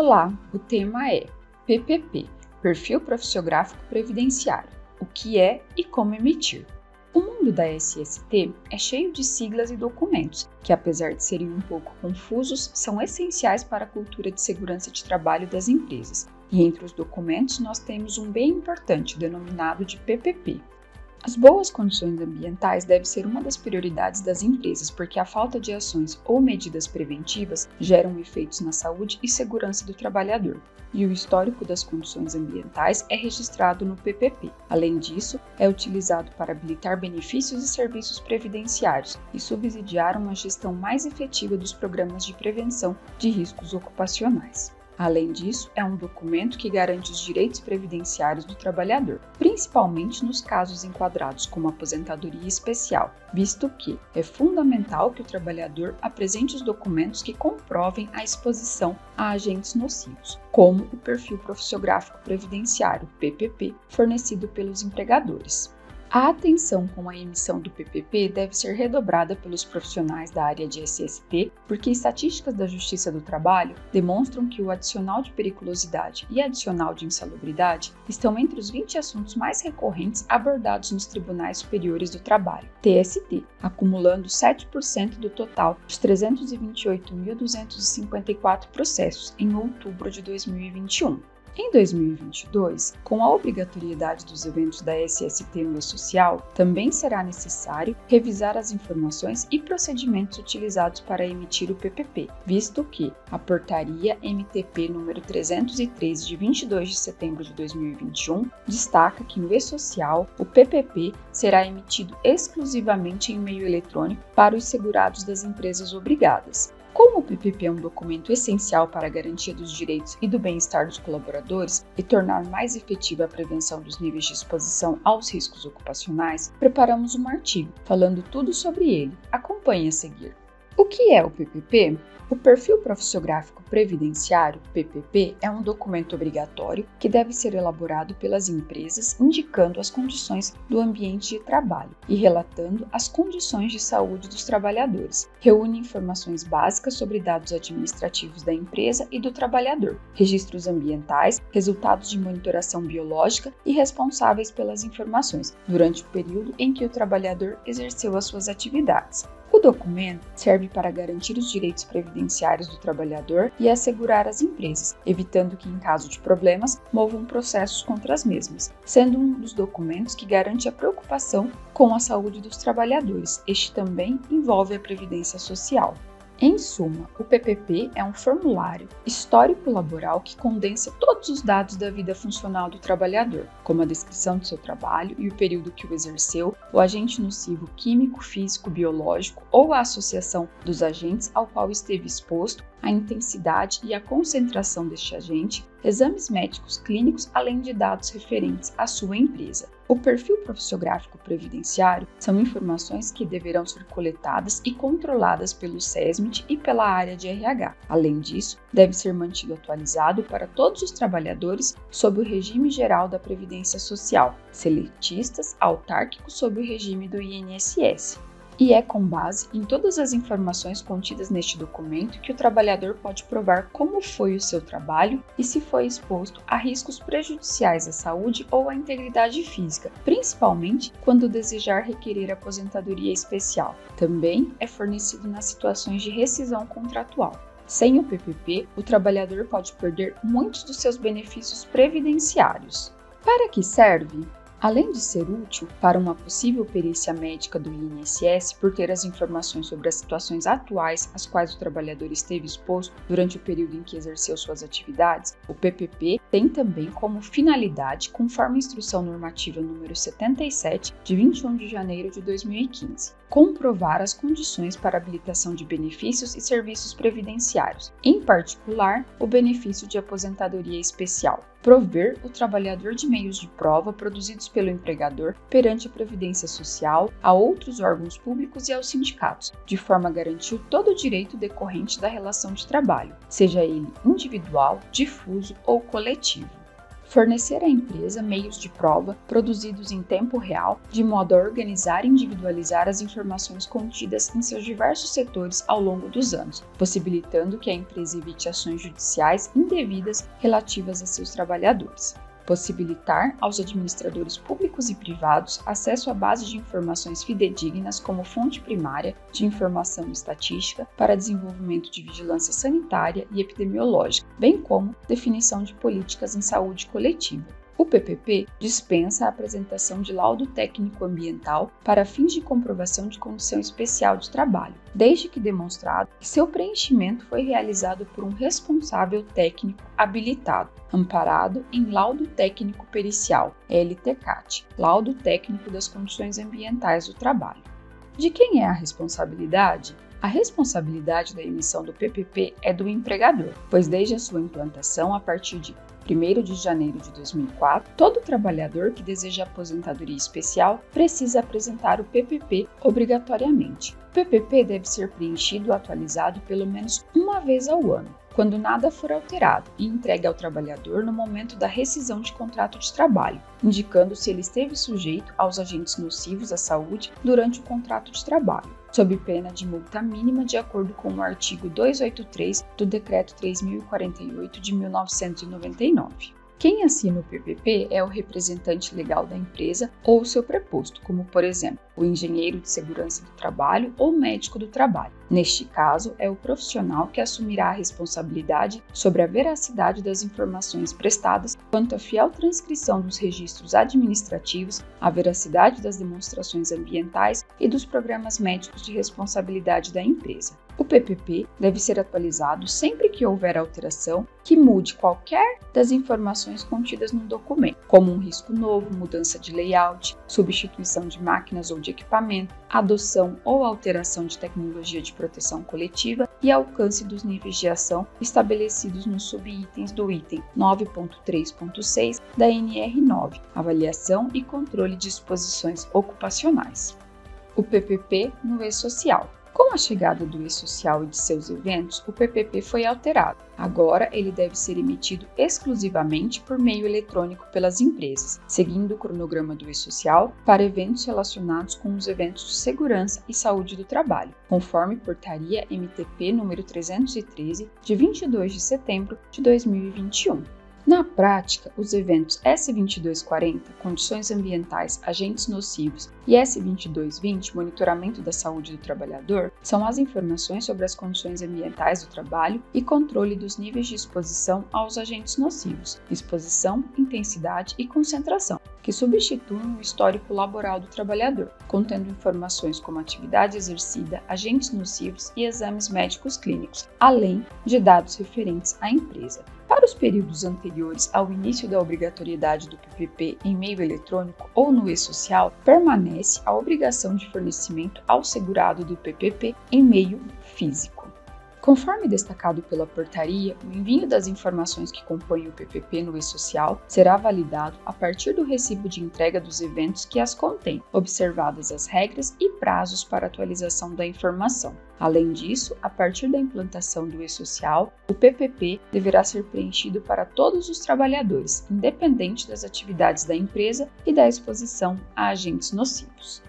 Olá, o tema é PPP Perfil Profissiográfico Previdenciário o que é e como emitir. O mundo da SST é cheio de siglas e documentos, que apesar de serem um pouco confusos, são essenciais para a cultura de segurança de trabalho das empresas. E entre os documentos nós temos um bem importante denominado de PPP, as boas condições ambientais deve ser uma das prioridades das empresas, porque a falta de ações ou medidas preventivas geram efeitos na saúde e segurança do trabalhador. E o histórico das condições ambientais é registrado no PPP. Além disso, é utilizado para habilitar benefícios e serviços previdenciários e subsidiar uma gestão mais efetiva dos programas de prevenção de riscos ocupacionais. Além disso, é um documento que garante os direitos previdenciários do trabalhador, principalmente nos casos enquadrados como aposentadoria especial, visto que é fundamental que o trabalhador apresente os documentos que comprovem a exposição a agentes nocivos, como o perfil profissiográfico previdenciário, PPP, fornecido pelos empregadores. A atenção com a emissão do PPP deve ser redobrada pelos profissionais da área de SST, porque estatísticas da Justiça do Trabalho demonstram que o adicional de periculosidade e adicional de insalubridade estão entre os 20 assuntos mais recorrentes abordados nos Tribunais Superiores do Trabalho, TST, acumulando 7% do total dos 328.254 processos em outubro de 2021. Em 2022, com a obrigatoriedade dos eventos da SST no E-Social, também será necessário revisar as informações e procedimentos utilizados para emitir o PPP, visto que a Portaria MTP número 303 de 22 de setembro de 2021 destaca que no E-Social o PPP será emitido exclusivamente em meio eletrônico para os segurados das empresas obrigadas, como o PPP é um documento essencial para a garantia dos direitos e do bem-estar dos colaboradores e tornar mais efetiva a prevenção dos níveis de exposição aos riscos ocupacionais, preparamos um artigo falando tudo sobre ele. Acompanhe a seguir. O que é o PPP? O Perfil Profissiográfico Previdenciário, PPP, é um documento obrigatório que deve ser elaborado pelas empresas indicando as condições do ambiente de trabalho e relatando as condições de saúde dos trabalhadores. Reúne informações básicas sobre dados administrativos da empresa e do trabalhador, registros ambientais, resultados de monitoração biológica e responsáveis pelas informações durante o período em que o trabalhador exerceu as suas atividades. O documento serve para garantir os direitos previdenciários do trabalhador e assegurar as empresas, evitando que, em caso de problemas, movam processos contra as mesmas, sendo um dos documentos que garante a preocupação com a saúde dos trabalhadores. Este também envolve a previdência social. Em suma, o PPP é um formulário histórico laboral que condensa todos os dados da vida funcional do trabalhador, como a descrição do seu trabalho e o período que o exerceu, o agente nocivo químico, físico, biológico ou a associação dos agentes ao qual esteve exposto, a intensidade e a concentração deste agente, exames médicos clínicos, além de dados referentes à sua empresa. O perfil profissiográfico previdenciário são informações que deverão ser coletadas e controladas pelo SESMIT e pela área de RH. Além disso, deve ser mantido atualizado para todos os trabalhadores sob o regime geral da Previdência Social, seletistas, autárquicos sob o regime do INSS e é com base em todas as informações contidas neste documento que o trabalhador pode provar como foi o seu trabalho e se foi exposto a riscos prejudiciais à saúde ou à integridade física, principalmente quando desejar requerer aposentadoria especial. Também é fornecido nas situações de rescisão contratual. Sem o PPP, o trabalhador pode perder muitos dos seus benefícios previdenciários. Para que serve? Além de ser útil para uma possível perícia médica do INSS por ter as informações sobre as situações atuais às quais o trabalhador esteve exposto durante o período em que exerceu suas atividades, o PPP tem também como finalidade, conforme a Instrução Normativa número 77 de 21 de janeiro de 2015, comprovar as condições para habilitação de benefícios e serviços previdenciários, em particular o benefício de aposentadoria especial, prover o trabalhador de meios de prova produzidos pelo empregador perante a Previdência Social, a outros órgãos públicos e aos sindicatos, de forma a garantir todo o direito decorrente da relação de trabalho, seja ele individual, difuso ou coletivo. Fornecer à empresa meios de prova produzidos em tempo real, de modo a organizar e individualizar as informações contidas em seus diversos setores ao longo dos anos, possibilitando que a empresa evite ações judiciais indevidas relativas a seus trabalhadores possibilitar aos administradores públicos e privados acesso à base de informações fidedignas como fonte primária de informação estatística para desenvolvimento de vigilância sanitária e epidemiológica, bem como definição de políticas em saúde coletiva. O PPP dispensa a apresentação de laudo técnico ambiental para fins de comprovação de condição especial de trabalho, desde que demonstrado que seu preenchimento foi realizado por um responsável técnico habilitado, amparado em laudo técnico pericial, LTCAT, laudo técnico das condições ambientais do trabalho. De quem é a responsabilidade? A responsabilidade da emissão do PPP é do empregador, pois desde a sua implantação, a partir de 1 de janeiro de 2004, todo trabalhador que deseja aposentadoria especial precisa apresentar o PPP obrigatoriamente. O PPP deve ser preenchido e atualizado pelo menos uma vez ao ano, quando nada for alterado, e entregue ao trabalhador no momento da rescisão de contrato de trabalho, indicando se ele esteve sujeito aos agentes nocivos à saúde durante o contrato de trabalho sob pena de multa mínima de acordo com o artigo 283 do Decreto 3048 de 1999. Quem assina o PPP é o representante legal da empresa ou seu preposto, como por exemplo, o engenheiro de segurança do trabalho ou médico do trabalho. Neste caso, é o profissional que assumirá a responsabilidade sobre a veracidade das informações prestadas quanto à fiel transcrição dos registros administrativos, a veracidade das demonstrações ambientais e dos programas médicos de responsabilidade da empresa. O PPP deve ser atualizado sempre que houver alteração que mude qualquer das informações contidas no documento, como um risco novo, mudança de layout, substituição de máquinas ou de equipamento, adoção ou alteração de tecnologia de proteção coletiva e alcance dos níveis de ação estabelecidos nos subitens do item 9.3.6 da NR9, avaliação e controle de exposições ocupacionais. O PPP no e-social. Com a chegada do e-social e de seus eventos, o PPP foi alterado. Agora, ele deve ser emitido exclusivamente por meio eletrônico pelas empresas, seguindo o cronograma do e-social para eventos relacionados com os eventos de segurança e saúde do trabalho, conforme portaria MTP número 313 de 22 de setembro de 2021. Na prática, os eventos S2240, condições ambientais, agentes nocivos, e S2220, monitoramento da saúde do trabalhador, são as informações sobre as condições ambientais do trabalho e controle dos níveis de exposição aos agentes nocivos, exposição, intensidade e concentração, que substituem o histórico laboral do trabalhador, contendo informações como atividade exercida, agentes nocivos e exames médicos clínicos, além de dados referentes à empresa. Para os períodos anteriores ao início da obrigatoriedade do PPP em meio eletrônico ou no e-social, permanece a obrigação de fornecimento ao segurado do PPP em meio físico. Conforme destacado pela portaria, o envio das informações que compõem o PPP no e-social será validado a partir do recibo de entrega dos eventos que as contém, observadas as regras e prazos para atualização da informação. Além disso, a partir da implantação do e-social, o PPP deverá ser preenchido para todos os trabalhadores, independente das atividades da empresa e da exposição a agentes nocivos.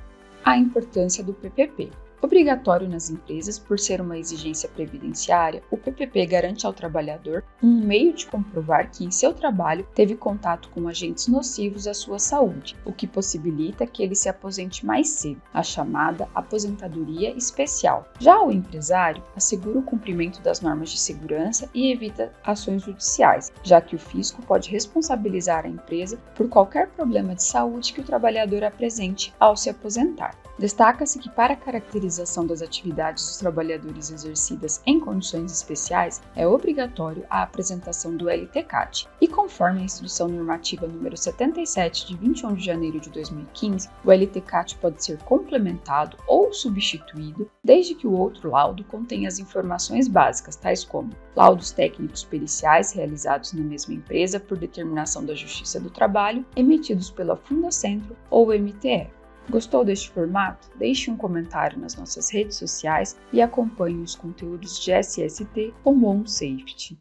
A importância do PPP. Obrigatório nas empresas por ser uma exigência previdenciária, o PPP garante ao trabalhador um meio de comprovar que em seu trabalho teve contato com agentes nocivos à sua saúde, o que possibilita que ele se aposente mais cedo, a chamada aposentadoria especial. Já o empresário assegura o cumprimento das normas de segurança e evita ações judiciais, já que o fisco pode responsabilizar a empresa por qualquer problema de saúde que o trabalhador apresente ao se aposentar. Destaca-se que, para a caracterização das atividades dos trabalhadores exercidas em condições especiais, é obrigatório a apresentação do LTCAT, e conforme a Instrução Normativa número 77 de 21 de janeiro de 2015, o LTCAT pode ser complementado ou substituído desde que o outro laudo contenha as informações básicas, tais como laudos técnicos periciais realizados na mesma empresa por determinação da Justiça do Trabalho, emitidos pela Fundacentro ou MTE. Gostou deste formato? Deixe um comentário nas nossas redes sociais e acompanhe os conteúdos de SST com Bom Safety.